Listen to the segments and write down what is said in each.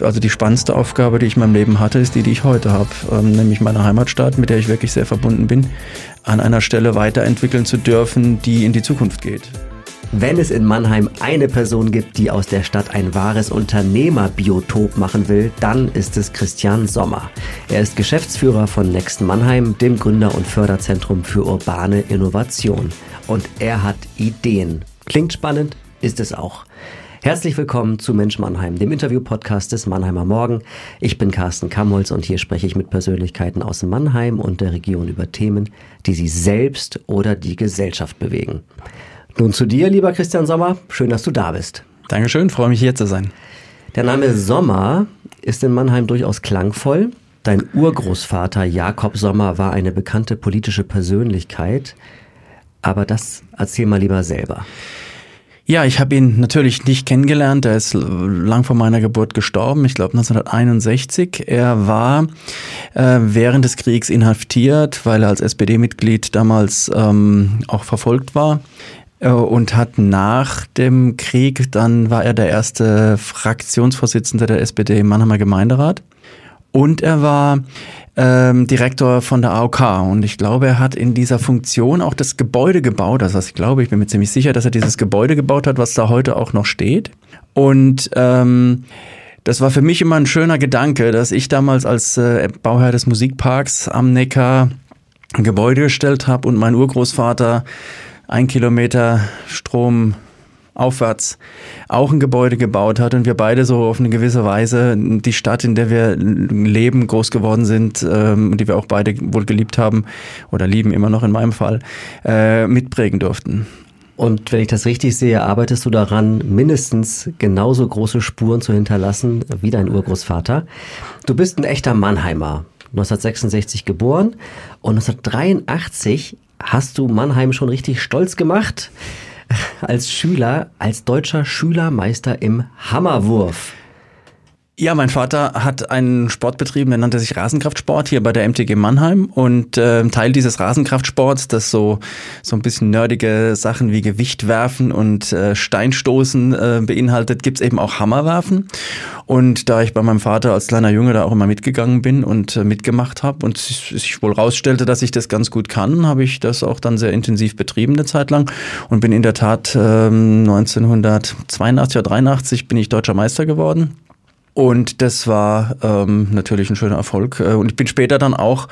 Also die spannendste Aufgabe, die ich in meinem Leben hatte, ist die, die ich heute habe, ähm, nämlich meine Heimatstadt, mit der ich wirklich sehr verbunden bin, an einer Stelle weiterentwickeln zu dürfen, die in die Zukunft geht. Wenn es in Mannheim eine Person gibt, die aus der Stadt ein wahres Unternehmerbiotop machen will, dann ist es Christian Sommer. Er ist Geschäftsführer von Next Mannheim, dem Gründer- und Förderzentrum für urbane Innovation. Und er hat Ideen. Klingt spannend, ist es auch. Herzlich willkommen zu Mensch Mannheim, dem Interview-Podcast des Mannheimer Morgen. Ich bin Carsten Kamholz und hier spreche ich mit Persönlichkeiten aus Mannheim und der Region über Themen, die sie selbst oder die Gesellschaft bewegen. Nun zu dir, lieber Christian Sommer. Schön, dass du da bist. Dankeschön, freue mich hier zu sein. Der Name Sommer ist in Mannheim durchaus klangvoll. Dein Urgroßvater Jakob Sommer war eine bekannte politische Persönlichkeit. Aber das erzähl mal lieber selber. Ja, ich habe ihn natürlich nicht kennengelernt. Er ist lang vor meiner Geburt gestorben, ich glaube 1961. Er war äh, während des Kriegs inhaftiert, weil er als SPD-Mitglied damals ähm, auch verfolgt war äh, und hat nach dem Krieg, dann war er der erste Fraktionsvorsitzende der SPD im Mannheimer Gemeinderat. Und er war ähm, Direktor von der AOK. Und ich glaube, er hat in dieser Funktion auch das Gebäude gebaut. Also ich glaube, ich bin mir ziemlich sicher, dass er dieses Gebäude gebaut hat, was da heute auch noch steht. Und ähm, das war für mich immer ein schöner Gedanke, dass ich damals als äh, Bauherr des Musikparks am Neckar ein Gebäude gestellt habe und mein Urgroßvater ein Kilometer Strom aufwärts auch ein Gebäude gebaut hat und wir beide so auf eine gewisse Weise die Stadt, in der wir leben, groß geworden sind ähm, und die wir auch beide wohl geliebt haben oder lieben immer noch in meinem Fall, äh, mitprägen durften. Und wenn ich das richtig sehe, arbeitest du daran, mindestens genauso große Spuren zu hinterlassen wie dein Urgroßvater. Du bist ein echter Mannheimer, 1966 geboren und 1983 hast du Mannheim schon richtig stolz gemacht als Schüler, als deutscher Schülermeister im Hammerwurf. Ja, mein Vater hat einen Sport betrieben, der nannte sich Rasenkraftsport hier bei der MTG Mannheim und äh, Teil dieses Rasenkraftsports, das so so ein bisschen nerdige Sachen wie Gewicht werfen und äh, Steinstoßen äh, beinhaltet, gibt's eben auch Hammerwerfen. Und da ich bei meinem Vater als kleiner Junge da auch immer mitgegangen bin und äh, mitgemacht habe und sich wohl rausstellte, dass ich das ganz gut kann, habe ich das auch dann sehr intensiv betrieben eine Zeit lang und bin in der Tat äh, 1982 oder 83 bin ich deutscher Meister geworden und das war ähm, natürlich ein schöner Erfolg. Äh, und ich bin später dann auch,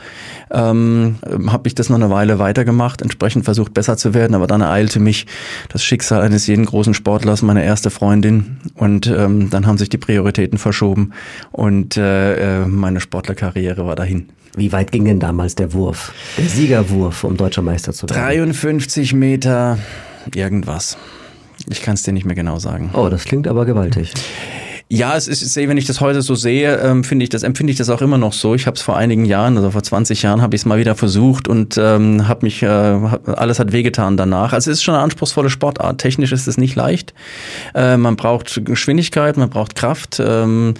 ähm, habe ich das noch eine Weile weitergemacht, entsprechend versucht besser zu werden, aber dann ereilte mich das Schicksal eines jeden großen Sportlers, meine erste Freundin. Und ähm, dann haben sich die Prioritäten verschoben und äh, äh meine Sportlerkarriere war dahin. Wie weit ging denn damals der Wurf, der Siegerwurf, um deutscher Meister zu werden? 53 Meter irgendwas. Ich kann es dir nicht mehr genau sagen. Oh, das klingt aber gewaltig. Ja, es ist, wenn ich das heute so sehe, ähm, finde ich das, empfinde ich das auch immer noch so. Ich habe es vor einigen Jahren, also vor 20 Jahren, habe ich es mal wieder versucht und ähm, habe mich, äh, alles hat wehgetan danach. Also es ist schon eine anspruchsvolle Sportart. Technisch ist es nicht leicht. Äh, man braucht Geschwindigkeit, man braucht Kraft. Ähm,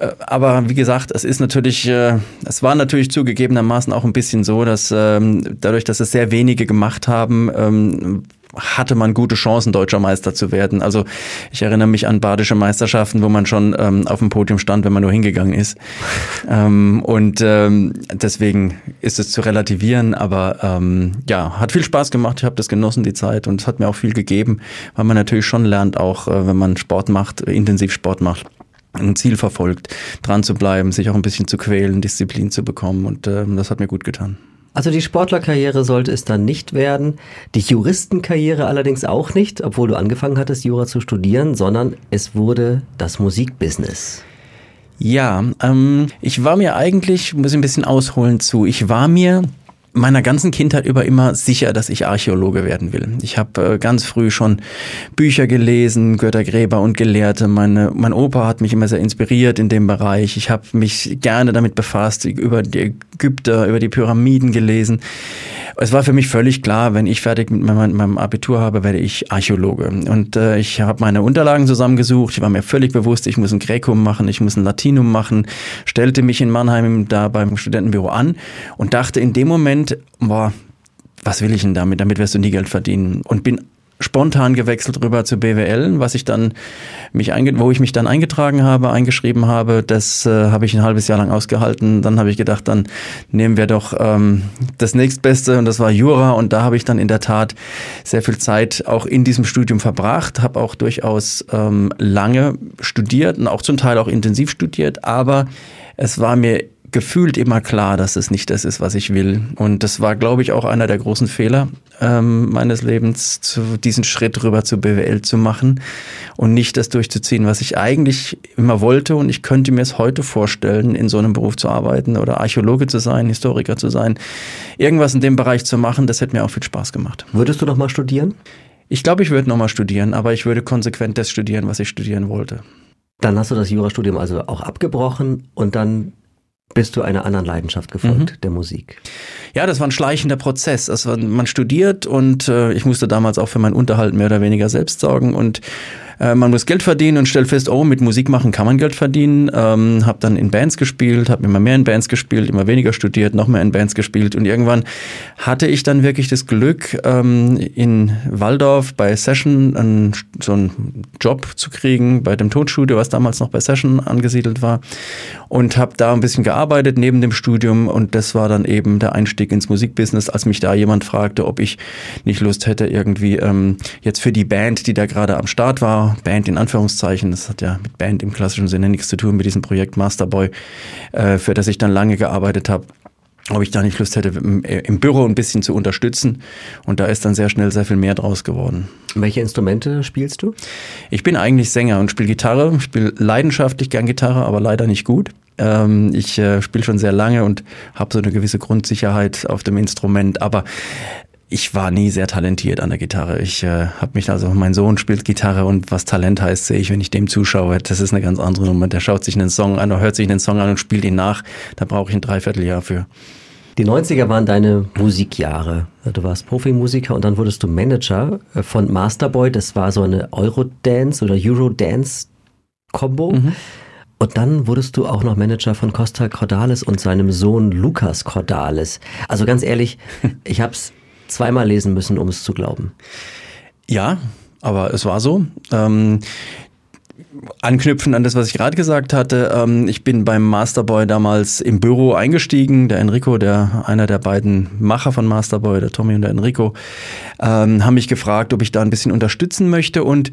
äh, aber wie gesagt, es ist natürlich, äh, es war natürlich zugegebenermaßen auch ein bisschen so, dass ähm, dadurch, dass es sehr wenige gemacht haben, ähm, hatte man gute Chancen, deutscher Meister zu werden. Also ich erinnere mich an badische Meisterschaften, wo man schon ähm, auf dem Podium stand, wenn man nur hingegangen ist. ähm, und ähm, deswegen ist es zu relativieren, aber ähm, ja, hat viel Spaß gemacht. Ich habe das genossen, die Zeit, und es hat mir auch viel gegeben, weil man natürlich schon lernt, auch äh, wenn man Sport macht, intensiv Sport macht ein Ziel verfolgt, dran zu bleiben, sich auch ein bisschen zu quälen, Disziplin zu bekommen und äh, das hat mir gut getan. Also die Sportlerkarriere sollte es dann nicht werden, die Juristenkarriere allerdings auch nicht, obwohl du angefangen hattest, Jura zu studieren, sondern es wurde das Musikbusiness. Ja, ähm, ich war mir eigentlich, muss ich ein bisschen ausholen zu, ich war mir meiner ganzen Kindheit über immer sicher, dass ich Archäologe werden will. Ich habe äh, ganz früh schon Bücher gelesen, Göttergräber und Gelehrte. Meine, mein Opa hat mich immer sehr inspiriert in dem Bereich. Ich habe mich gerne damit befasst, über die Ägypter, über die Pyramiden gelesen. Es war für mich völlig klar, wenn ich fertig mit meinem, meinem Abitur habe, werde ich Archäologe. Und äh, ich habe meine Unterlagen zusammengesucht. Ich war mir völlig bewusst, ich muss ein Gräkum machen, ich muss ein Latinum machen, stellte mich in Mannheim da beim Studentenbüro an und dachte in dem Moment, boah, was will ich denn damit? Damit wirst du nie Geld verdienen. Und bin spontan gewechselt rüber zu BWL, was ich dann mich wo ich mich dann eingetragen habe, eingeschrieben habe. Das äh, habe ich ein halbes Jahr lang ausgehalten. Dann habe ich gedacht, dann nehmen wir doch ähm, das nächstbeste und das war Jura und da habe ich dann in der Tat sehr viel Zeit auch in diesem Studium verbracht, habe auch durchaus ähm, lange studiert und auch zum Teil auch intensiv studiert, aber es war mir gefühlt immer klar, dass es nicht das ist, was ich will. Und das war, glaube ich, auch einer der großen Fehler ähm, meines Lebens, zu, diesen Schritt rüber zu BWL zu machen und nicht das durchzuziehen, was ich eigentlich immer wollte. Und ich könnte mir es heute vorstellen, in so einem Beruf zu arbeiten oder Archäologe zu sein, Historiker zu sein, irgendwas in dem Bereich zu machen. Das hätte mir auch viel Spaß gemacht. Würdest du noch mal studieren? Ich glaube, ich würde noch mal studieren, aber ich würde konsequent das studieren, was ich studieren wollte. Dann hast du das Jurastudium also auch abgebrochen und dann bist du einer anderen Leidenschaft gefolgt, mhm. der Musik? Ja, das war ein schleichender Prozess. Also man studiert und äh, ich musste damals auch für meinen Unterhalt mehr oder weniger selbst sorgen und äh, man muss Geld verdienen und stellt fest, oh, mit Musik machen kann man Geld verdienen. Ähm, habe dann in Bands gespielt, habe immer mehr in Bands gespielt, immer weniger studiert, noch mehr in Bands gespielt. Und irgendwann hatte ich dann wirklich das Glück, ähm, in Waldorf bei Session einen, so einen Job zu kriegen, bei dem Tonstudio, was damals noch bei Session angesiedelt war. Und habe da ein bisschen gearbeitet neben dem Studium. Und das war dann eben der Einstieg ins Musikbusiness, als mich da jemand fragte, ob ich nicht Lust hätte, irgendwie ähm, jetzt für die Band, die da gerade am Start war, Band in Anführungszeichen, das hat ja mit Band im klassischen Sinne nichts zu tun mit diesem Projekt Masterboy, äh, für das ich dann lange gearbeitet habe ob ich da nicht Lust hätte, im, im, Büro ein bisschen zu unterstützen. Und da ist dann sehr schnell sehr viel mehr draus geworden. Welche Instrumente spielst du? Ich bin eigentlich Sänger und spiele Gitarre. Ich spiele leidenschaftlich gern Gitarre, aber leider nicht gut. Ähm, ich äh, spiele schon sehr lange und habe so eine gewisse Grundsicherheit auf dem Instrument. Aber ich war nie sehr talentiert an der Gitarre. Ich äh, habe mich also, mein Sohn spielt Gitarre und was Talent heißt, sehe ich, wenn ich dem zuschaue. Das ist eine ganz andere Nummer. Der schaut sich einen Song an, oder hört sich einen Song an und spielt ihn nach. Da brauche ich ein Dreivierteljahr für. Die 90er waren deine Musikjahre. Du warst Profimusiker und dann wurdest du Manager von Masterboy. Das war so eine Eurodance oder Eurodance-Kombo. Mhm. Und dann wurdest du auch noch Manager von Costa Cordalis und seinem Sohn Lukas Cordalis. Also ganz ehrlich, ich habe es zweimal lesen müssen, um es zu glauben. Ja, aber es war so. Ähm, anknüpfen an das, was ich gerade gesagt hatte. Ähm, ich bin beim Masterboy damals im Büro eingestiegen. Der Enrico, der einer der beiden Macher von Masterboy, der Tommy und der Enrico, ähm, haben mich gefragt, ob ich da ein bisschen unterstützen möchte. Und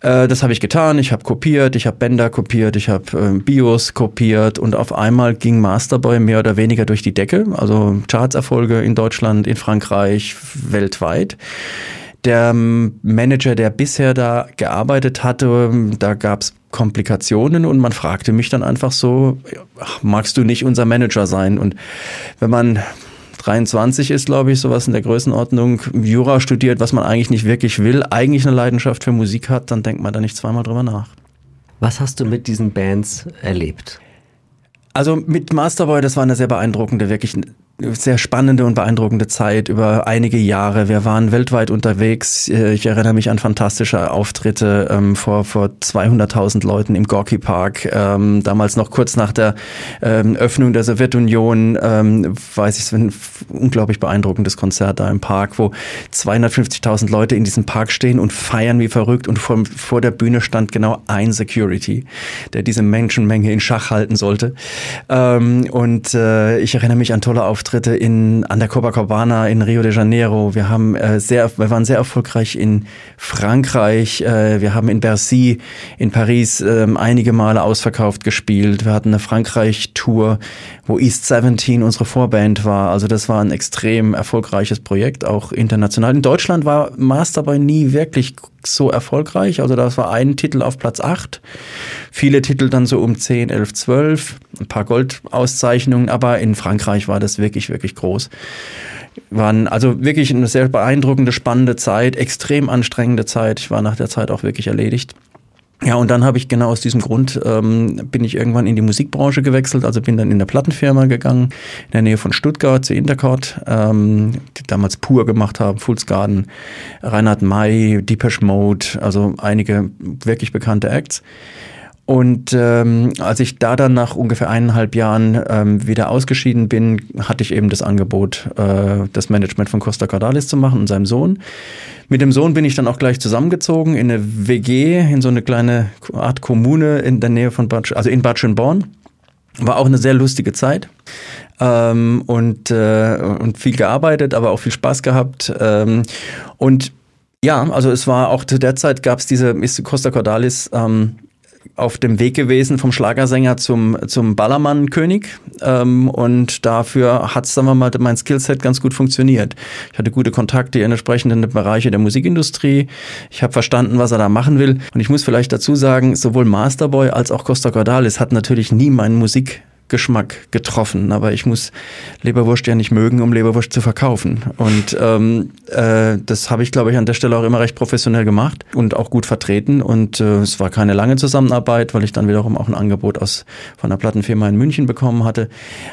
äh, das habe ich getan. Ich habe kopiert, ich habe Bänder kopiert, ich habe äh, Bios kopiert und auf einmal ging Masterboy mehr oder weniger durch die Decke. Also Chartserfolge in Deutschland, in Frankreich, weltweit der Manager, der bisher da gearbeitet hatte, da gab es Komplikationen und man fragte mich dann einfach so, magst du nicht unser Manager sein? Und wenn man 23 ist, glaube ich, sowas in der Größenordnung, Jura studiert, was man eigentlich nicht wirklich will, eigentlich eine Leidenschaft für Musik hat, dann denkt man da nicht zweimal drüber nach. Was hast du mit diesen Bands erlebt? Also mit Masterboy, das war eine sehr beeindruckende, wirklich sehr spannende und beeindruckende Zeit über einige Jahre. Wir waren weltweit unterwegs. Äh, ich erinnere mich an fantastische Auftritte ähm, vor, vor 200.000 Leuten im Gorky Park. Ähm, damals noch kurz nach der ähm, Öffnung der Sowjetunion, ähm, weiß ich, es ein unglaublich beeindruckendes Konzert da im Park, wo 250.000 Leute in diesem Park stehen und feiern wie verrückt und vor, vor der Bühne stand genau ein Security, der diese Menschenmenge in Schach halten sollte. Ähm, und äh, ich erinnere mich an tolle Auftritte Auftritte in, an der Copacabana in Rio de Janeiro. Wir haben äh, sehr, wir waren sehr erfolgreich in Frankreich. Äh, wir haben in Bercy in Paris äh, einige Male ausverkauft gespielt. Wir hatten eine Frankreich-Tour, wo East 17 unsere Vorband war. Also das war ein extrem erfolgreiches Projekt, auch international. In Deutschland war Masterboy nie wirklich so erfolgreich. Also das war ein Titel auf Platz 8, viele Titel dann so um 10, 11, 12, ein paar Goldauszeichnungen, aber in Frankreich war das wirklich, wirklich groß. Waren also wirklich eine sehr beeindruckende, spannende Zeit, extrem anstrengende Zeit. Ich war nach der Zeit auch wirklich erledigt. Ja, und dann habe ich genau aus diesem Grund ähm, bin ich irgendwann in die Musikbranche gewechselt, also bin dann in der Plattenfirma gegangen, in der Nähe von Stuttgart, zu Intercord, ähm, die damals Pur gemacht haben, Fools Garden, Reinhard May, Deepesh Mode, also einige wirklich bekannte Acts. Und ähm, als ich da dann nach ungefähr eineinhalb Jahren ähm, wieder ausgeschieden bin, hatte ich eben das Angebot, äh, das Management von Costa Cordalis zu machen und seinem Sohn. Mit dem Sohn bin ich dann auch gleich zusammengezogen in eine WG, in so eine kleine Art Kommune in der Nähe von Bad, also in Bad Schönborn. War auch eine sehr lustige Zeit ähm, und, äh, und viel gearbeitet, aber auch viel Spaß gehabt. Ähm, und ja, also es war auch zu der Zeit gab es diese Costa Cordalis ähm, auf dem Weg gewesen vom Schlagersänger zum, zum Ballermann-König. Ähm, und dafür hat, sagen wir mal, mein Skillset ganz gut funktioniert. Ich hatte gute Kontakte in entsprechenden Bereiche der Musikindustrie. Ich habe verstanden, was er da machen will. Und ich muss vielleicht dazu sagen, sowohl Masterboy als auch Costa Cordalis hat natürlich nie meinen Musik Geschmack getroffen. Aber ich muss Leberwurst ja nicht mögen, um Leberwurst zu verkaufen. Und ähm, äh, das habe ich, glaube ich, an der Stelle auch immer recht professionell gemacht und auch gut vertreten. Und äh, es war keine lange Zusammenarbeit, weil ich dann wiederum auch ein Angebot aus von einer Plattenfirma in München bekommen hatte.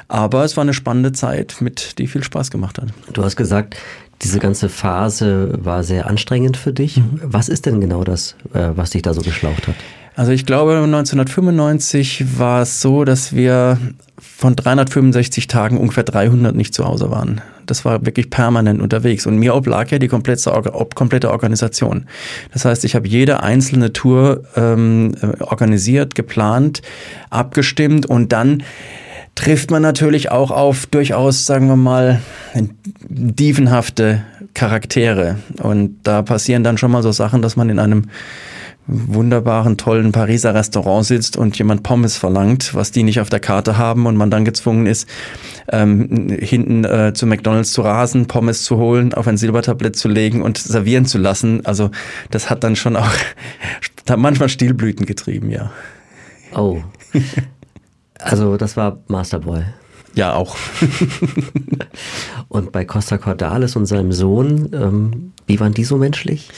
Aber es war eine spannende Zeit, mit die viel Spaß gemacht hat. Du hast gesagt, diese ganze Phase war sehr anstrengend für dich. Mhm. Was ist denn genau das, äh, was dich da so geschlaucht hat? Also ich glaube, 1995 war es so, dass wir von 365 Tagen ungefähr 300 nicht zu Hause waren. Das war wirklich permanent unterwegs. Und mir oblag ja die komplette, komplette Organisation. Das heißt, ich habe jede einzelne Tour ähm, organisiert, geplant, abgestimmt und dann trifft man natürlich auch auf durchaus, sagen wir mal, dievenhafte Charaktere. Und da passieren dann schon mal so Sachen, dass man in einem wunderbaren, tollen Pariser Restaurant sitzt und jemand Pommes verlangt, was die nicht auf der Karte haben und man dann gezwungen ist, ähm, hinten äh, zu McDonalds zu rasen, Pommes zu holen, auf ein Silbertablett zu legen und servieren zu lassen. Also das hat dann schon auch manchmal Stilblüten getrieben, ja. Oh. Also das war Masterboy. Ja, auch. und bei Costa Cordalis und seinem Sohn, ähm, wie waren die so menschlich?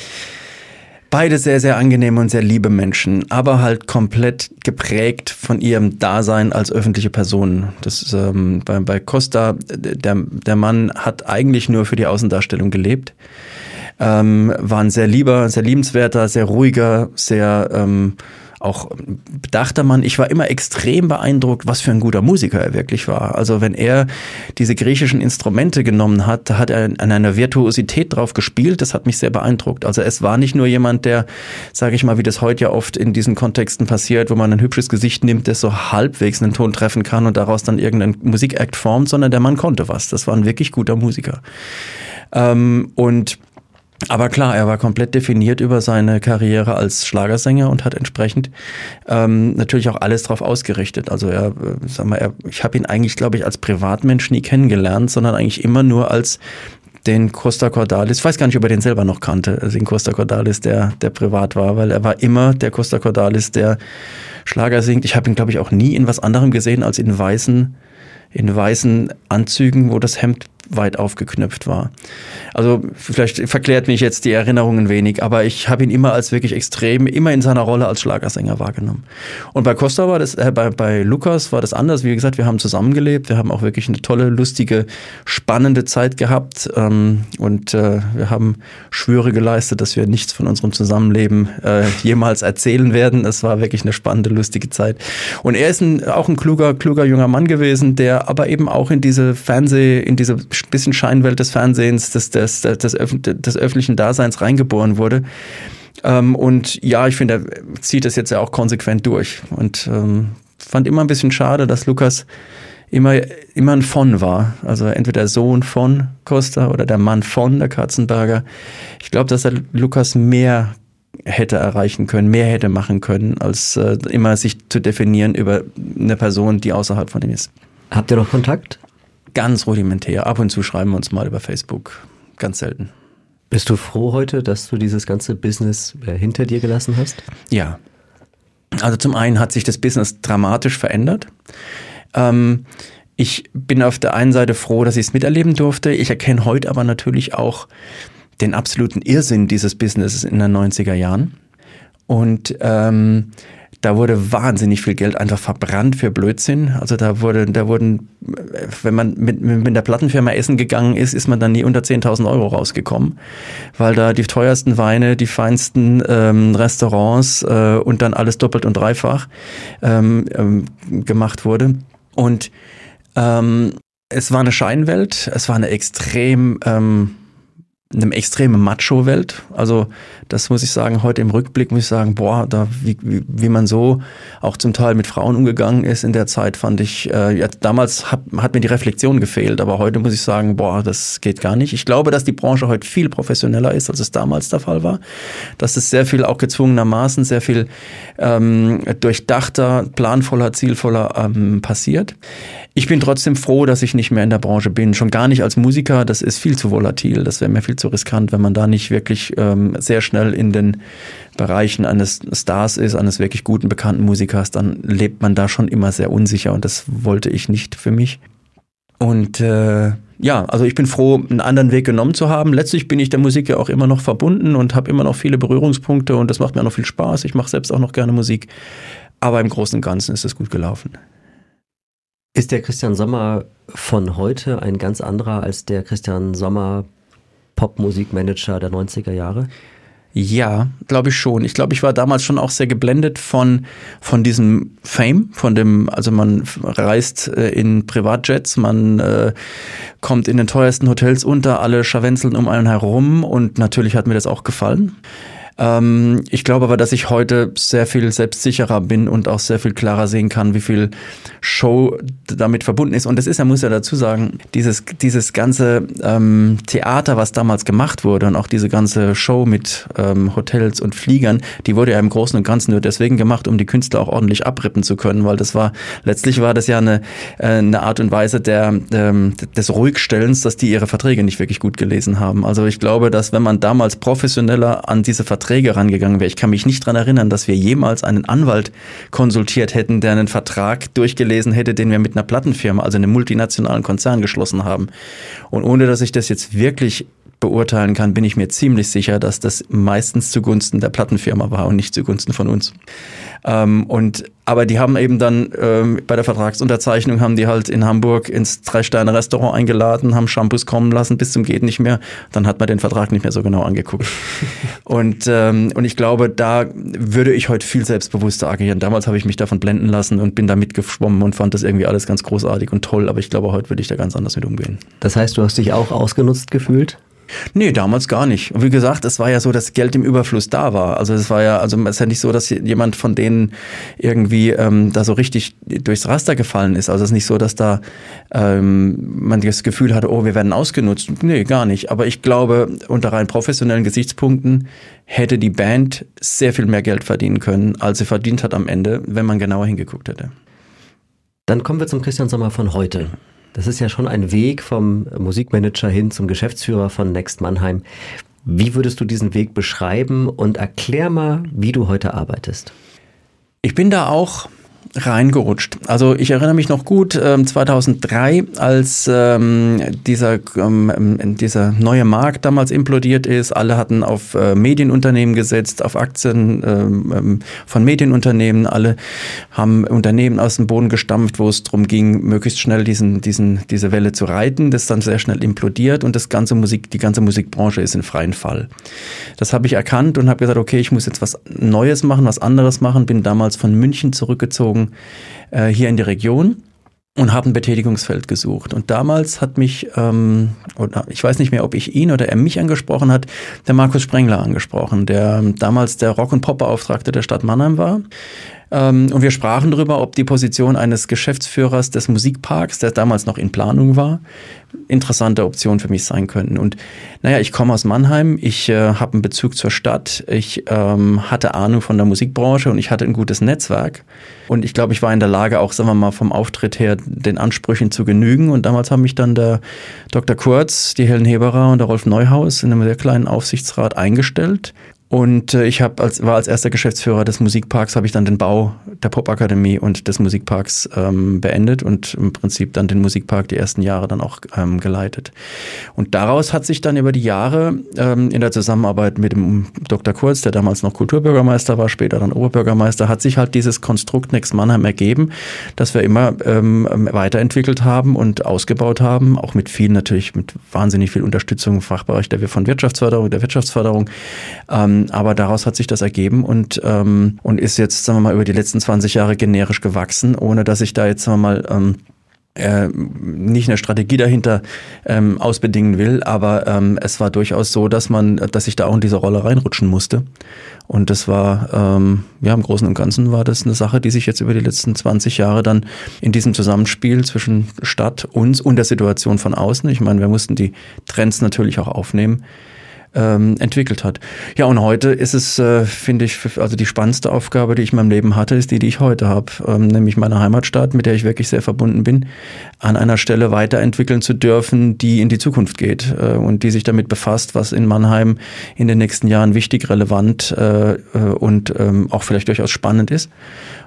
Beide sehr, sehr angenehme und sehr liebe Menschen, aber halt komplett geprägt von ihrem Dasein als öffentliche Personen. Das ähm, bei, bei Costa, der, der Mann hat eigentlich nur für die Außendarstellung gelebt. Ähm, war ein sehr lieber, sehr liebenswerter, sehr ruhiger, sehr ähm, auch bedachter Mann. Ich war immer extrem beeindruckt, was für ein guter Musiker er wirklich war. Also wenn er diese griechischen Instrumente genommen hat, hat er an einer Virtuosität drauf gespielt. Das hat mich sehr beeindruckt. Also es war nicht nur jemand, der, sage ich mal, wie das heute ja oft in diesen Kontexten passiert, wo man ein hübsches Gesicht nimmt, das so halbwegs einen Ton treffen kann und daraus dann irgendein Musikakt formt, sondern der Mann konnte was. Das war ein wirklich guter Musiker. Ähm, und aber klar, er war komplett definiert über seine Karriere als Schlagersänger und hat entsprechend ähm, natürlich auch alles darauf ausgerichtet. Also er, äh, sag mal, er, ich habe ihn eigentlich, glaube ich, als Privatmensch nie kennengelernt, sondern eigentlich immer nur als den Costa Cordalis, ich weiß gar nicht, ob er den selber noch kannte, also den Costa Cordalis, der, der privat war, weil er war immer der Costa Cordalis, der Schlager singt. Ich habe ihn, glaube ich, auch nie in was anderem gesehen als in weißen, in weißen Anzügen, wo das Hemd weit aufgeknöpft war. Also vielleicht verklärt mich jetzt die Erinnerung ein wenig, aber ich habe ihn immer als wirklich extrem, immer in seiner Rolle als Schlagersänger wahrgenommen. Und bei Costa war das, äh, bei, bei Lukas war das anders. Wie gesagt, wir haben zusammengelebt, wir haben auch wirklich eine tolle, lustige, spannende Zeit gehabt ähm, und äh, wir haben Schwüre geleistet, dass wir nichts von unserem Zusammenleben äh, jemals erzählen werden. Es war wirklich eine spannende, lustige Zeit. Und er ist ein, auch ein kluger, kluger junger Mann gewesen, der aber eben auch in diese Fernseh, in diese bisschen Scheinwelt des Fernsehens, des, des, des, des, des öffentlichen Daseins reingeboren wurde. Ähm, und ja, ich finde, er zieht das jetzt ja auch konsequent durch. Und ähm, fand immer ein bisschen schade, dass Lukas immer, immer ein von war. Also entweder der Sohn von Costa oder der Mann von der Katzenberger. Ich glaube, dass er Lukas mehr hätte erreichen können, mehr hätte machen können, als äh, immer sich zu definieren über eine Person, die außerhalb von ihm ist. Habt ihr noch Kontakt? Ganz rudimentär. Ab und zu schreiben wir uns mal über Facebook. Ganz selten. Bist du froh heute, dass du dieses ganze Business äh, hinter dir gelassen hast? Ja. Also zum einen hat sich das Business dramatisch verändert. Ähm, ich bin auf der einen Seite froh, dass ich es miterleben durfte. Ich erkenne heute aber natürlich auch den absoluten Irrsinn dieses Businesses in den 90er Jahren. Und ähm, da wurde wahnsinnig viel Geld einfach verbrannt für Blödsinn. Also da wurde, da wurden, wenn man mit, mit der Plattenfirma essen gegangen ist, ist man dann nie unter 10.000 Euro rausgekommen, weil da die teuersten Weine, die feinsten ähm, Restaurants äh, und dann alles doppelt und dreifach ähm, ähm, gemacht wurde. Und ähm, es war eine Scheinwelt, es war eine extrem ähm, eine extreme Macho-Welt. Also das muss ich sagen, heute im Rückblick muss ich sagen, boah, da wie, wie, wie man so auch zum Teil mit Frauen umgegangen ist in der Zeit, fand ich, äh, ja, damals hat, hat mir die Reflexion gefehlt, aber heute muss ich sagen, boah, das geht gar nicht. Ich glaube, dass die Branche heute viel professioneller ist, als es damals der Fall war. Dass es sehr viel auch gezwungenermaßen, sehr viel ähm, durchdachter, planvoller, zielvoller ähm, passiert. Ich bin trotzdem froh, dass ich nicht mehr in der Branche bin. Schon gar nicht als Musiker, das ist viel zu volatil, das wäre mir viel zu riskant, wenn man da nicht wirklich ähm, sehr schnell in den Bereichen eines Stars ist, eines wirklich guten, bekannten Musikers, dann lebt man da schon immer sehr unsicher und das wollte ich nicht für mich. Und äh, ja, also ich bin froh, einen anderen Weg genommen zu haben. Letztlich bin ich der Musik ja auch immer noch verbunden und habe immer noch viele Berührungspunkte und das macht mir auch noch viel Spaß. Ich mache selbst auch noch gerne Musik. Aber im Großen und Ganzen ist es gut gelaufen. Ist der Christian Sommer von heute ein ganz anderer als der Christian Sommer Popmusikmanager der 90er Jahre? Ja, glaube ich schon. Ich glaube, ich war damals schon auch sehr geblendet von, von diesem Fame, von dem, also man reist äh, in Privatjets, man äh, kommt in den teuersten Hotels unter, alle scharwenzeln um einen herum und natürlich hat mir das auch gefallen. Ähm, ich glaube aber, dass ich heute sehr viel selbstsicherer bin und auch sehr viel klarer sehen kann, wie viel Show damit verbunden ist. Und das ist, er muss ja dazu sagen, dieses, dieses ganze ähm, Theater, was damals gemacht wurde und auch diese ganze Show mit ähm, Hotels und Fliegern, die wurde ja im Großen und Ganzen nur deswegen gemacht, um die Künstler auch ordentlich abrippen zu können, weil das war, letztlich war das ja eine, äh, eine Art und Weise der, ähm, des Ruhigstellens, dass die ihre Verträge nicht wirklich gut gelesen haben. Also ich glaube, dass wenn man damals professioneller an diese Verträge Verträge rangegangen wäre. Ich kann mich nicht dran erinnern, dass wir jemals einen Anwalt konsultiert hätten, der einen Vertrag durchgelesen hätte, den wir mit einer Plattenfirma, also einem multinationalen Konzern geschlossen haben. Und ohne dass ich das jetzt wirklich beurteilen kann, bin ich mir ziemlich sicher, dass das meistens zugunsten der Plattenfirma war und nicht zugunsten von uns. Ähm, und aber die haben eben dann ähm, bei der Vertragsunterzeichnung haben die halt in Hamburg ins Drei-Sterne-Restaurant eingeladen, haben Shampoos kommen lassen bis zum geht nicht mehr. Dann hat man den Vertrag nicht mehr so genau angeguckt. und ähm, und ich glaube, da würde ich heute viel selbstbewusster agieren. Damals habe ich mich davon blenden lassen und bin da mitgeschwommen und fand das irgendwie alles ganz großartig und toll. Aber ich glaube, heute würde ich da ganz anders mit umgehen. Das heißt, du hast dich auch ausgenutzt gefühlt? Nee, damals gar nicht. Und wie gesagt, es war ja so, dass Geld im Überfluss da war. Also es war ja, also es ist ja nicht so, dass jemand von denen irgendwie ähm, da so richtig durchs Raster gefallen ist. Also es ist nicht so, dass da ähm, man das Gefühl hatte, oh, wir werden ausgenutzt. Nee, gar nicht. Aber ich glaube, unter rein professionellen Gesichtspunkten hätte die Band sehr viel mehr Geld verdienen können, als sie verdient hat am Ende, wenn man genauer hingeguckt hätte. Dann kommen wir zum Christian Sommer von heute. Das ist ja schon ein Weg vom Musikmanager hin zum Geschäftsführer von Next Mannheim. Wie würdest du diesen Weg beschreiben und erklär mal, wie du heute arbeitest? Ich bin da auch reingerutscht. Also ich erinnere mich noch gut, 2003, ähm, als ähm, dieser, ähm, dieser neue Markt damals implodiert ist. Alle hatten auf äh, Medienunternehmen gesetzt, auf Aktien ähm, ähm, von Medienunternehmen. Alle haben Unternehmen aus dem Boden gestampft, wo es darum ging, möglichst schnell diesen, diesen, diese Welle zu reiten. Das ist dann sehr schnell implodiert und das ganze Musik, die ganze Musikbranche ist in freien Fall. Das habe ich erkannt und habe gesagt, okay, ich muss jetzt was Neues machen, was anderes machen. Bin damals von München zurückgezogen äh, hier in die Region und habe ein Betätigungsfeld gesucht. Und damals hat mich, ähm, oder ich weiß nicht mehr, ob ich ihn oder er mich angesprochen hat, der Markus Sprengler angesprochen, der damals der Rock- und Pop-Beauftragte der Stadt Mannheim war und wir sprachen darüber, ob die Position eines Geschäftsführers des Musikparks, der damals noch in Planung war, interessante Option für mich sein könnten. Und naja, ich komme aus Mannheim, ich äh, habe einen Bezug zur Stadt, ich ähm, hatte Ahnung von der Musikbranche und ich hatte ein gutes Netzwerk. Und ich glaube, ich war in der Lage, auch, sagen wir mal, vom Auftritt her den Ansprüchen zu genügen. Und damals haben mich dann der Dr. Kurz, die Helen Heberer und der Rolf Neuhaus in einem sehr kleinen Aufsichtsrat eingestellt. Und äh, ich hab als, war als erster Geschäftsführer des Musikparks, habe ich dann den Bau der Popakademie und des Musikparks ähm, beendet und im Prinzip dann den Musikpark die ersten Jahre dann auch ähm, geleitet. Und daraus hat sich dann über die Jahre ähm, in der Zusammenarbeit mit dem Dr. Kurz, der damals noch Kulturbürgermeister war, später dann Oberbürgermeister, hat sich halt dieses Konstrukt Next Mannheim ergeben, dass wir immer ähm, weiterentwickelt haben und ausgebaut haben, auch mit viel natürlich, mit wahnsinnig viel Unterstützung im Fachbereich der von Wirtschaftsförderung, der Wirtschaftsförderung. Ähm, aber daraus hat sich das ergeben und, ähm, und ist jetzt, sagen wir mal, über die letzten 20 Jahre generisch gewachsen, ohne dass ich da jetzt, sagen wir mal, ähm, äh, nicht eine Strategie dahinter ähm, ausbedingen will, aber ähm, es war durchaus so, dass man, dass ich da auch in diese Rolle reinrutschen musste. Und das war, ähm, ja, im Großen und Ganzen war das eine Sache, die sich jetzt über die letzten 20 Jahre dann in diesem Zusammenspiel zwischen Stadt, uns und der Situation von außen, ich meine, wir mussten die Trends natürlich auch aufnehmen, ähm, entwickelt hat. Ja, und heute ist es, äh, finde ich, also die spannendste Aufgabe, die ich in meinem Leben hatte, ist die, die ich heute habe, ähm, nämlich meine Heimatstadt, mit der ich wirklich sehr verbunden bin, an einer Stelle weiterentwickeln zu dürfen, die in die Zukunft geht äh, und die sich damit befasst, was in Mannheim in den nächsten Jahren wichtig, relevant äh, äh und ähm, auch vielleicht durchaus spannend ist.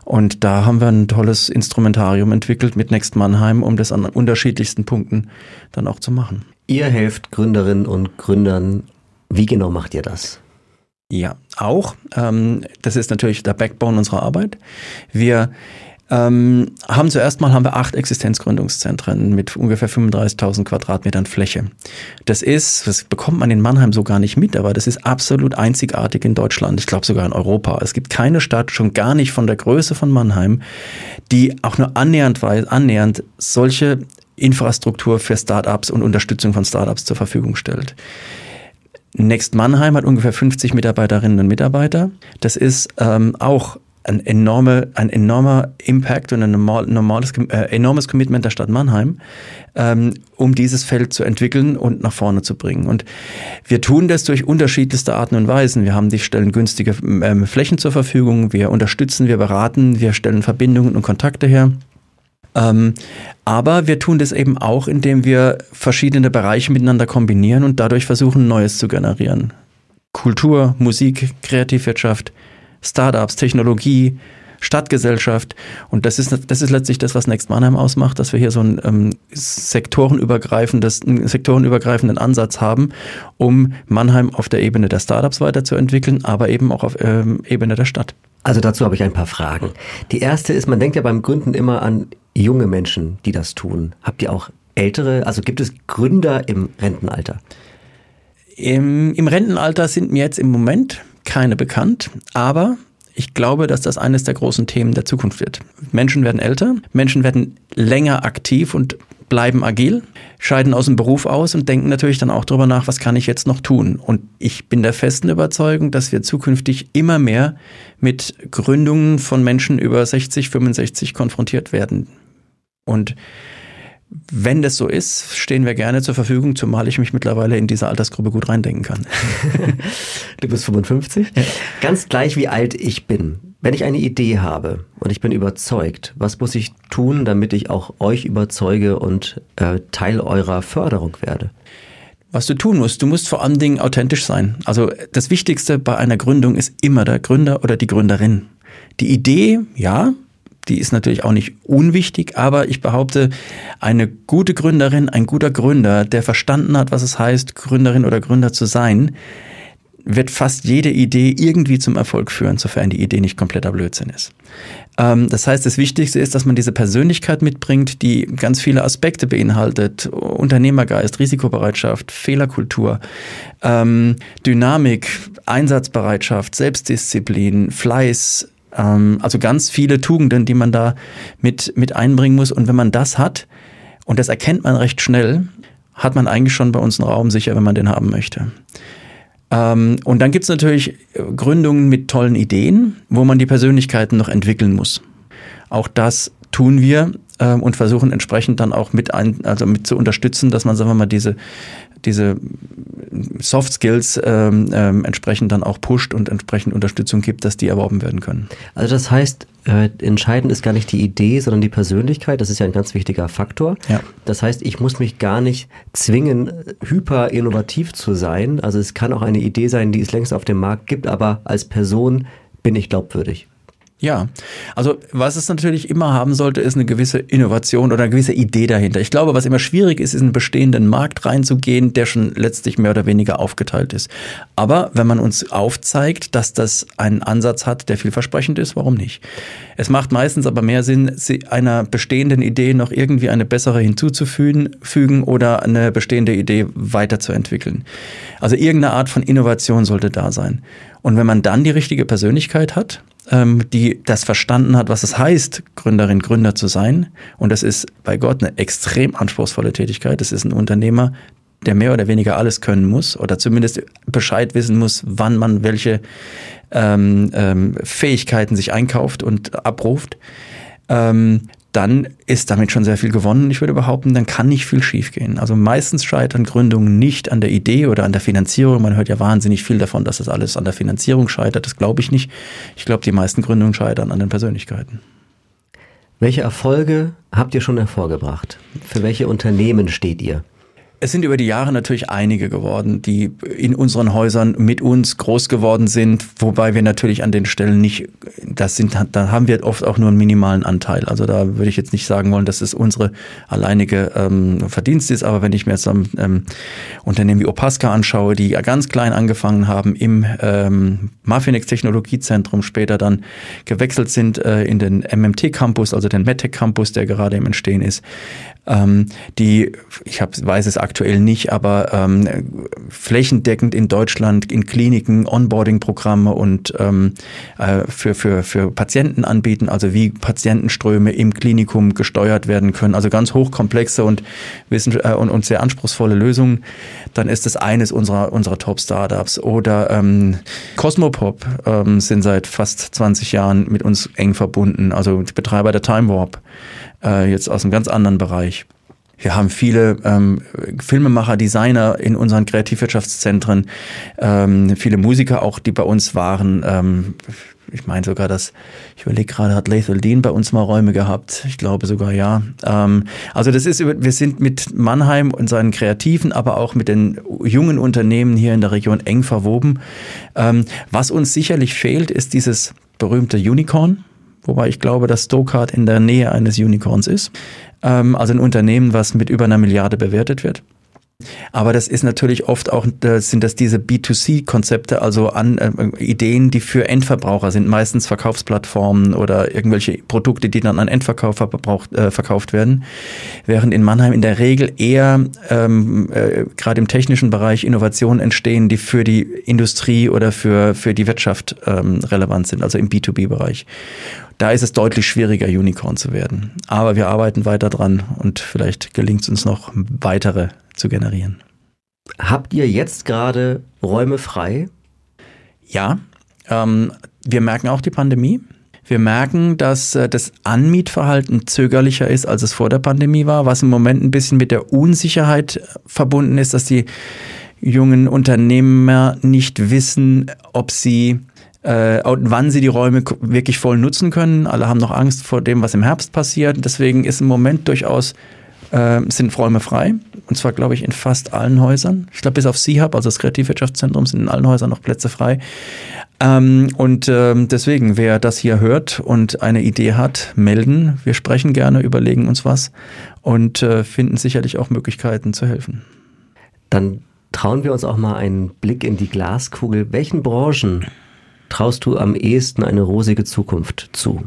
Und da haben wir ein tolles Instrumentarium entwickelt mit Next Mannheim, um das an unterschiedlichsten Punkten dann auch zu machen. Ihr helft Gründerinnen und Gründern wie genau macht ihr das? Ja, auch. Ähm, das ist natürlich der Backbone unserer Arbeit. Wir ähm, haben zuerst mal haben wir acht Existenzgründungszentren mit ungefähr 35.000 Quadratmetern Fläche. Das ist, das bekommt man in Mannheim so gar nicht mit, aber das ist absolut einzigartig in Deutschland. Ich glaube sogar in Europa. Es gibt keine Stadt, schon gar nicht von der Größe von Mannheim, die auch nur annähernd, annähernd solche Infrastruktur für Startups und Unterstützung von Startups zur Verfügung stellt. Next Mannheim hat ungefähr 50 Mitarbeiterinnen und Mitarbeiter. Das ist ähm, auch ein, enorme, ein enormer Impact und ein normales, äh, enormes Commitment der Stadt Mannheim, ähm, um dieses Feld zu entwickeln und nach vorne zu bringen. Und wir tun das durch unterschiedlichste Arten und Weisen. Wir haben die stellen günstige ähm, Flächen zur Verfügung, wir unterstützen, wir beraten, wir stellen Verbindungen und Kontakte her. Ähm, aber wir tun das eben auch, indem wir verschiedene Bereiche miteinander kombinieren und dadurch versuchen, Neues zu generieren. Kultur, Musik, Kreativwirtschaft, Startups, Technologie, Stadtgesellschaft. Und das ist, das ist letztlich das, was Next Mannheim ausmacht, dass wir hier so einen ähm, sektorenübergreifendes, einen sektorenübergreifenden Ansatz haben, um Mannheim auf der Ebene der Startups weiterzuentwickeln, aber eben auch auf ähm, Ebene der Stadt. Also dazu habe ich ein paar Fragen. Die erste ist, man denkt ja beim Gründen immer an junge Menschen, die das tun. Habt ihr auch ältere, also gibt es Gründer im Rentenalter? Im, Im Rentenalter sind mir jetzt im Moment keine bekannt, aber ich glaube, dass das eines der großen Themen der Zukunft wird. Menschen werden älter, Menschen werden länger aktiv und bleiben agil, scheiden aus dem Beruf aus und denken natürlich dann auch darüber nach, was kann ich jetzt noch tun. Und ich bin der festen Überzeugung, dass wir zukünftig immer mehr mit Gründungen von Menschen über 60, 65 konfrontiert werden. Und wenn das so ist, stehen wir gerne zur Verfügung, zumal ich mich mittlerweile in diese Altersgruppe gut reindenken kann. du bist 55? Ja. Ganz gleich wie alt ich bin. Wenn ich eine Idee habe und ich bin überzeugt, was muss ich tun, damit ich auch euch überzeuge und äh, Teil eurer Förderung werde? Was du tun musst, du musst vor allen Dingen authentisch sein. Also das Wichtigste bei einer Gründung ist immer der Gründer oder die Gründerin. Die Idee, ja, die ist natürlich auch nicht unwichtig, aber ich behaupte, eine gute Gründerin, ein guter Gründer, der verstanden hat, was es heißt, Gründerin oder Gründer zu sein, wird fast jede Idee irgendwie zum Erfolg führen, sofern die Idee nicht kompletter Blödsinn ist. Ähm, das heißt, das Wichtigste ist, dass man diese Persönlichkeit mitbringt, die ganz viele Aspekte beinhaltet. Unternehmergeist, Risikobereitschaft, Fehlerkultur, ähm, Dynamik, Einsatzbereitschaft, Selbstdisziplin, Fleiß, ähm, also ganz viele Tugenden, die man da mit, mit einbringen muss. Und wenn man das hat, und das erkennt man recht schnell, hat man eigentlich schon bei uns einen Raum sicher, wenn man den haben möchte. Ähm, und dann gibt es natürlich Gründungen mit tollen Ideen, wo man die Persönlichkeiten noch entwickeln muss. Auch das tun wir äh, und versuchen entsprechend dann auch mit ein, also mit zu unterstützen, dass man, sagen wir mal, diese diese Soft Skills ähm, ähm, entsprechend dann auch pusht und entsprechend Unterstützung gibt, dass die erworben werden können. Also das heißt, äh, entscheidend ist gar nicht die Idee, sondern die Persönlichkeit. Das ist ja ein ganz wichtiger Faktor. Ja. Das heißt, ich muss mich gar nicht zwingen, hyper innovativ zu sein. Also es kann auch eine Idee sein, die es längst auf dem Markt gibt, aber als Person bin ich glaubwürdig. Ja, also was es natürlich immer haben sollte, ist eine gewisse Innovation oder eine gewisse Idee dahinter. Ich glaube, was immer schwierig ist, ist in einen bestehenden Markt reinzugehen, der schon letztlich mehr oder weniger aufgeteilt ist. Aber wenn man uns aufzeigt, dass das einen Ansatz hat, der vielversprechend ist, warum nicht? Es macht meistens aber mehr Sinn, einer bestehenden Idee noch irgendwie eine bessere hinzuzufügen oder eine bestehende Idee weiterzuentwickeln. Also irgendeine Art von Innovation sollte da sein. Und wenn man dann die richtige Persönlichkeit hat, ähm, die das verstanden hat, was es heißt, Gründerin, Gründer zu sein. Und das ist bei Gott eine extrem anspruchsvolle Tätigkeit. Das ist ein Unternehmer, der mehr oder weniger alles können muss oder zumindest Bescheid wissen muss, wann man welche ähm, ähm, Fähigkeiten sich einkauft und abruft. Ähm, dann ist damit schon sehr viel gewonnen. Ich würde behaupten, dann kann nicht viel schiefgehen. Also meistens scheitern Gründungen nicht an der Idee oder an der Finanzierung. Man hört ja wahnsinnig viel davon, dass das alles an der Finanzierung scheitert. Das glaube ich nicht. Ich glaube, die meisten Gründungen scheitern an den Persönlichkeiten. Welche Erfolge habt ihr schon hervorgebracht? Für welche Unternehmen steht ihr? Es sind über die Jahre natürlich einige geworden, die in unseren Häusern mit uns groß geworden sind, wobei wir natürlich an den Stellen nicht, das sind, da haben wir oft auch nur einen minimalen Anteil. Also da würde ich jetzt nicht sagen wollen, dass es unsere alleinige ähm, Verdienst ist, aber wenn ich mir jetzt ein ähm, Unternehmen wie Opaska anschaue, die ja ganz klein angefangen haben im ähm, Mafinex Technologiezentrum, später dann gewechselt sind äh, in den MMT Campus, also den MedTech Campus, der gerade im Entstehen ist, ähm, die, ich hab, weiß es aktuell nicht, aber ähm, flächendeckend in Deutschland in Kliniken Onboarding-Programme und ähm, äh, für, für, für Patienten anbieten, also wie Patientenströme im Klinikum gesteuert werden können, also ganz hochkomplexe und, wissen, äh, und, und sehr anspruchsvolle Lösungen, dann ist das eines unserer, unserer Top-Startups. Oder ähm, Cosmopop ähm, sind seit fast 20 Jahren mit uns eng verbunden, also Betreiber der Time Warp äh, jetzt aus einem ganz anderen Bereich. Wir haben viele ähm, Filmemacher, Designer in unseren Kreativwirtschaftszentren, ähm, viele Musiker auch, die bei uns waren. Ähm, ich meine sogar, dass, ich überlege gerade, hat Lethal Dean bei uns mal Räume gehabt? Ich glaube sogar ja. Ähm, also das ist, wir sind mit Mannheim und seinen Kreativen, aber auch mit den jungen Unternehmen hier in der Region eng verwoben. Ähm, was uns sicherlich fehlt, ist dieses berühmte Unicorn wobei ich glaube, dass Stokart in der Nähe eines Unicorns ist. Ähm, also ein Unternehmen, was mit über einer Milliarde bewertet wird. Aber das ist natürlich oft auch, sind das diese B2C-Konzepte, also an äh, Ideen, die für Endverbraucher sind, meistens Verkaufsplattformen oder irgendwelche Produkte, die dann an Endverkäufer äh, verkauft werden. Während in Mannheim in der Regel eher ähm, äh, gerade im technischen Bereich Innovationen entstehen, die für die Industrie oder für, für die Wirtschaft ähm, relevant sind, also im B2B-Bereich. Da ist es deutlich schwieriger, Unicorn zu werden. Aber wir arbeiten weiter dran und vielleicht gelingt es uns noch weitere zu generieren. Habt ihr jetzt gerade Räume frei? Ja, ähm, wir merken auch die Pandemie. Wir merken, dass äh, das Anmietverhalten zögerlicher ist, als es vor der Pandemie war, was im Moment ein bisschen mit der Unsicherheit verbunden ist, dass die jungen Unternehmer nicht wissen, ob sie äh, wann sie die Räume wirklich voll nutzen können. Alle haben noch Angst vor dem, was im Herbst passiert. Deswegen ist im Moment durchaus äh, sind Räume frei. Und zwar, glaube ich, in fast allen Häusern. Ich glaube, bis auf C-Hub, also das Kreativwirtschaftszentrum, sind in allen Häusern noch Plätze frei. Ähm, und ähm, deswegen, wer das hier hört und eine Idee hat, melden. Wir sprechen gerne, überlegen uns was und äh, finden sicherlich auch Möglichkeiten zu helfen. Dann trauen wir uns auch mal einen Blick in die Glaskugel. Welchen Branchen traust du am ehesten eine rosige Zukunft zu?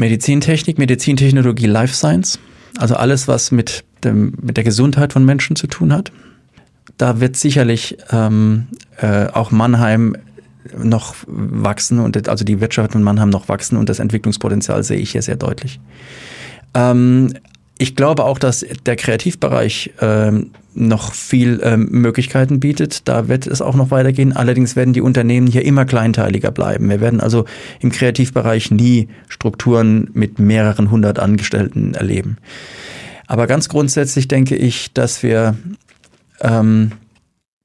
Medizintechnik, Medizintechnologie, Life Science. Also alles, was mit, dem, mit der Gesundheit von Menschen zu tun hat. Da wird sicherlich ähm, äh, auch Mannheim noch wachsen und also die Wirtschaft in Mannheim noch wachsen und das Entwicklungspotenzial sehe ich hier sehr deutlich. Ähm, ich glaube auch, dass der Kreativbereich ähm, noch viel ähm, Möglichkeiten bietet. Da wird es auch noch weitergehen. Allerdings werden die Unternehmen hier immer kleinteiliger bleiben. Wir werden also im Kreativbereich nie Strukturen mit mehreren hundert Angestellten erleben. Aber ganz grundsätzlich denke ich, dass wir ähm,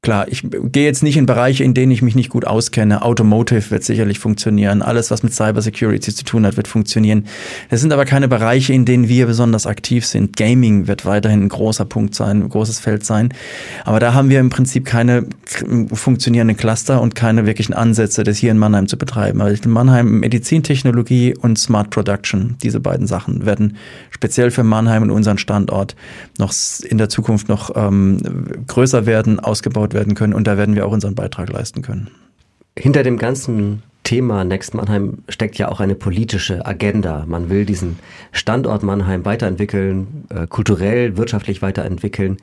Klar, ich gehe jetzt nicht in Bereiche, in denen ich mich nicht gut auskenne. Automotive wird sicherlich funktionieren. Alles, was mit Cybersecurity zu tun hat, wird funktionieren. Es sind aber keine Bereiche, in denen wir besonders aktiv sind. Gaming wird weiterhin ein großer Punkt sein, ein großes Feld sein. Aber da haben wir im Prinzip keine funktionierenden Cluster und keine wirklichen Ansätze, das hier in Mannheim zu betreiben. Aber in Mannheim Medizintechnologie und Smart Production, diese beiden Sachen werden speziell für Mannheim und unseren Standort noch in der Zukunft noch ähm, größer werden, ausgebaut werden können und da werden wir auch unseren Beitrag leisten können. Hinter dem ganzen Thema Next Mannheim steckt ja auch eine politische Agenda. Man will diesen Standort Mannheim weiterentwickeln, äh, kulturell, wirtschaftlich weiterentwickeln.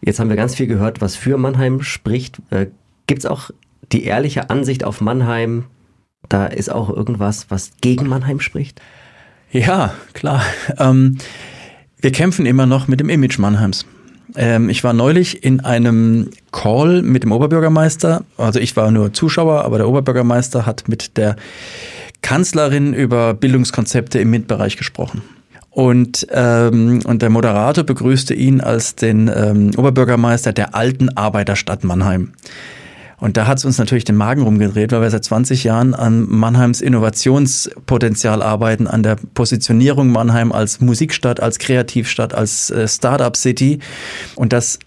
Jetzt haben wir ganz viel gehört, was für Mannheim spricht. Äh, Gibt es auch die ehrliche Ansicht auf Mannheim? Da ist auch irgendwas, was gegen Mannheim spricht? Ja, klar. Ähm, wir kämpfen immer noch mit dem Image Mannheims. Ähm, ich war neulich in einem Call mit dem Oberbürgermeister. Also ich war nur Zuschauer, aber der Oberbürgermeister hat mit der Kanzlerin über Bildungskonzepte im MINT-Bereich gesprochen. Und, ähm, und der Moderator begrüßte ihn als den ähm, Oberbürgermeister der alten Arbeiterstadt Mannheim. Und da hat es uns natürlich den Magen rumgedreht, weil wir seit 20 Jahren an Mannheims Innovationspotenzial arbeiten, an der Positionierung Mannheim als Musikstadt, als Kreativstadt, als äh, Startup-City. Und das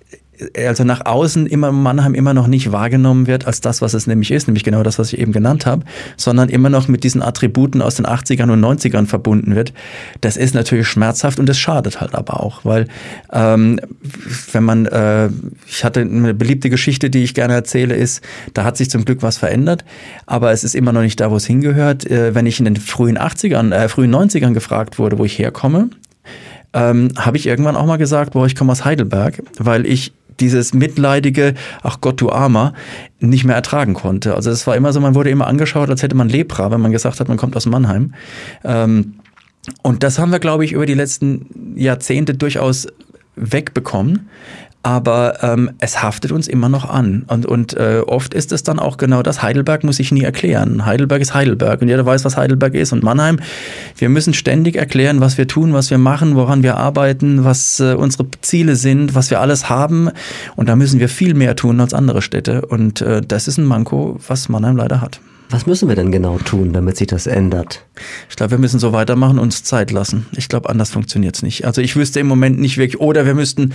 also nach außen immer Mannheim immer noch nicht wahrgenommen wird als das, was es nämlich ist, nämlich genau das, was ich eben genannt habe, sondern immer noch mit diesen Attributen aus den 80ern und 90ern verbunden wird. Das ist natürlich schmerzhaft und das schadet halt aber auch, weil ähm, wenn man, äh, ich hatte eine beliebte Geschichte, die ich gerne erzähle, ist, da hat sich zum Glück was verändert, aber es ist immer noch nicht da, wo es hingehört. Äh, wenn ich in den frühen 80ern, äh, frühen 90ern gefragt wurde, wo ich herkomme, ähm, habe ich irgendwann auch mal gesagt, boah, ich komme aus Heidelberg, weil ich dieses mitleidige, ach Gott, du Armer, nicht mehr ertragen konnte. Also es war immer so, man wurde immer angeschaut, als hätte man Lepra, wenn man gesagt hat, man kommt aus Mannheim. Ähm, und das haben wir, glaube ich, über die letzten Jahrzehnte durchaus wegbekommen aber ähm, es haftet uns immer noch an. Und, und äh, oft ist es dann auch genau das. Heidelberg muss ich nie erklären. Heidelberg ist Heidelberg und jeder weiß, was Heidelberg ist. Und Mannheim, wir müssen ständig erklären, was wir tun, was wir machen, woran wir arbeiten, was äh, unsere Ziele sind, was wir alles haben. Und da müssen wir viel mehr tun als andere Städte. Und äh, das ist ein Manko, was Mannheim leider hat. Was müssen wir denn genau tun, damit sich das ändert? Ich glaube, wir müssen so weitermachen und uns Zeit lassen. Ich glaube, anders funktioniert es nicht. Also ich wüsste im Moment nicht wirklich, oder wir müssten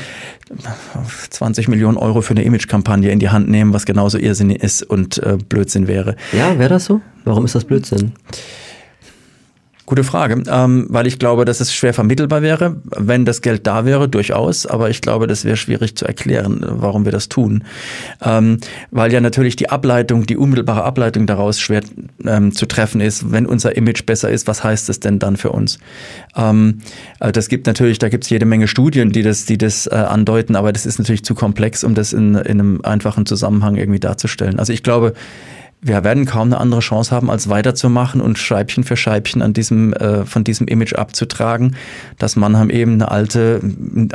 20 Millionen Euro für eine Imagekampagne in die Hand nehmen, was genauso irrsinnig ist und äh, Blödsinn wäre. Ja, wäre das so? Warum ist das Blödsinn? Gute Frage, ähm, weil ich glaube, dass es schwer vermittelbar wäre, wenn das Geld da wäre, durchaus, aber ich glaube, das wäre schwierig zu erklären, warum wir das tun. Ähm, weil ja natürlich die Ableitung, die unmittelbare Ableitung daraus schwer ähm, zu treffen ist, wenn unser Image besser ist, was heißt das denn dann für uns? Ähm, äh, das gibt natürlich, da gibt es jede Menge Studien, die das, die das äh, andeuten, aber das ist natürlich zu komplex, um das in, in einem einfachen Zusammenhang irgendwie darzustellen. Also ich glaube, wir werden kaum eine andere Chance haben, als weiterzumachen und Scheibchen für Scheibchen an diesem, äh, von diesem Image abzutragen, dass Mannheim eben eine alte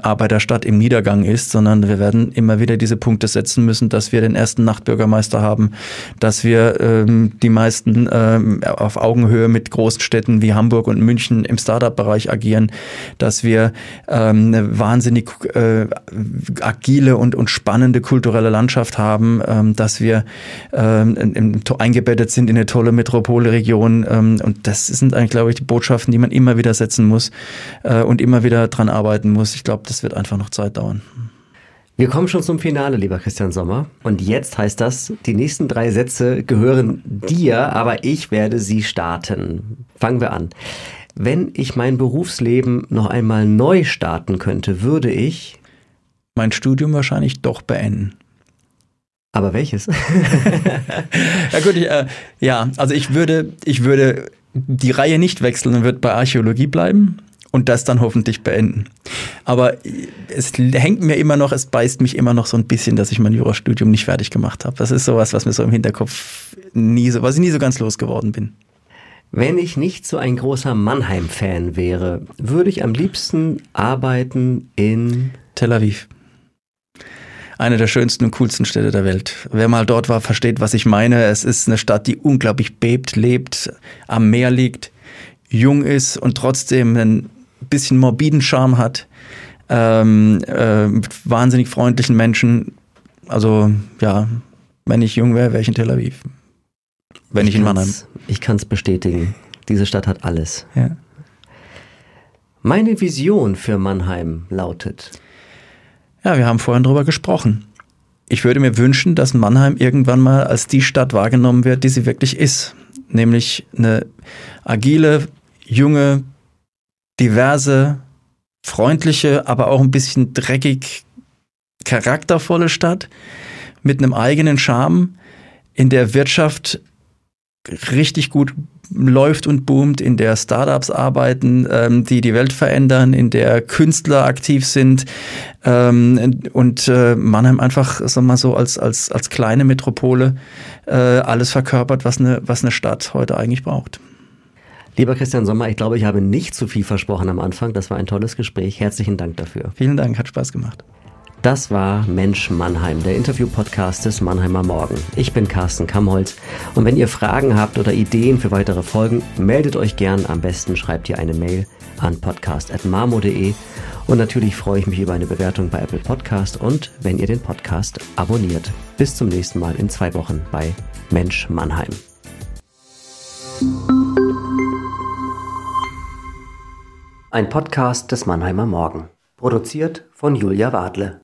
Arbeiterstadt im Niedergang ist, sondern wir werden immer wieder diese Punkte setzen müssen, dass wir den ersten Nachtbürgermeister haben, dass wir ähm, die meisten ähm, auf Augenhöhe mit großen Städten wie Hamburg und München im Startup-Bereich agieren, dass wir ähm, eine wahnsinnig äh, agile und, und spannende kulturelle Landschaft haben, ähm, dass wir ähm, im eingebettet sind in eine tolle Metropolregion. Ähm, und das sind eigentlich, glaube ich, die Botschaften, die man immer wieder setzen muss äh, und immer wieder dran arbeiten muss. Ich glaube, das wird einfach noch Zeit dauern. Wir kommen schon zum Finale, lieber Christian Sommer. Und jetzt heißt das, die nächsten drei Sätze gehören dir, aber ich werde sie starten. Fangen wir an. Wenn ich mein Berufsleben noch einmal neu starten könnte, würde ich mein Studium wahrscheinlich doch beenden. Aber welches? ja gut, ich, äh, ja, also ich würde, ich würde die Reihe nicht wechseln und würde bei Archäologie bleiben und das dann hoffentlich beenden. Aber es hängt mir immer noch, es beißt mich immer noch so ein bisschen, dass ich mein Jurastudium nicht fertig gemacht habe. Das ist sowas, was mir so im Hinterkopf nie so, was ich nie so ganz losgeworden bin. Wenn ich nicht so ein großer Mannheim-Fan wäre, würde ich am liebsten arbeiten in Tel Aviv. Eine der schönsten und coolsten Städte der Welt. Wer mal dort war, versteht, was ich meine. Es ist eine Stadt, die unglaublich bebt, lebt, am Meer liegt, jung ist und trotzdem ein bisschen morbiden Charme hat. Ähm, äh, mit wahnsinnig freundlichen Menschen. Also ja, wenn ich jung wäre, wäre ich in Tel Aviv. Wenn ich, ich in Mannheim. Ich kann es bestätigen. Diese Stadt hat alles. Ja. Meine Vision für Mannheim lautet. Ja, wir haben vorhin drüber gesprochen. Ich würde mir wünschen, dass Mannheim irgendwann mal als die Stadt wahrgenommen wird, die sie wirklich ist. Nämlich eine agile, junge, diverse, freundliche, aber auch ein bisschen dreckig, charaktervolle Stadt mit einem eigenen Charme, in der Wirtschaft richtig gut läuft und boomt, in der Startups arbeiten, ähm, die die Welt verändern, in der Künstler aktiv sind ähm, und äh, Mannheim einfach, sag mal so, als, als, als kleine Metropole äh, alles verkörpert, was eine, was eine Stadt heute eigentlich braucht. Lieber Christian Sommer, ich glaube, ich habe nicht zu viel versprochen am Anfang. Das war ein tolles Gespräch. Herzlichen Dank dafür. Vielen Dank, hat Spaß gemacht. Das war Mensch Mannheim, der Interview-Podcast des Mannheimer Morgen. Ich bin Carsten Kamholz und wenn ihr Fragen habt oder Ideen für weitere Folgen, meldet euch gern. Am besten schreibt ihr eine Mail an podcast.marmo.de und natürlich freue ich mich über eine Bewertung bei Apple Podcast und wenn ihr den Podcast abonniert. Bis zum nächsten Mal in zwei Wochen bei Mensch Mannheim. Ein Podcast des Mannheimer Morgen. Produziert von Julia Wadle.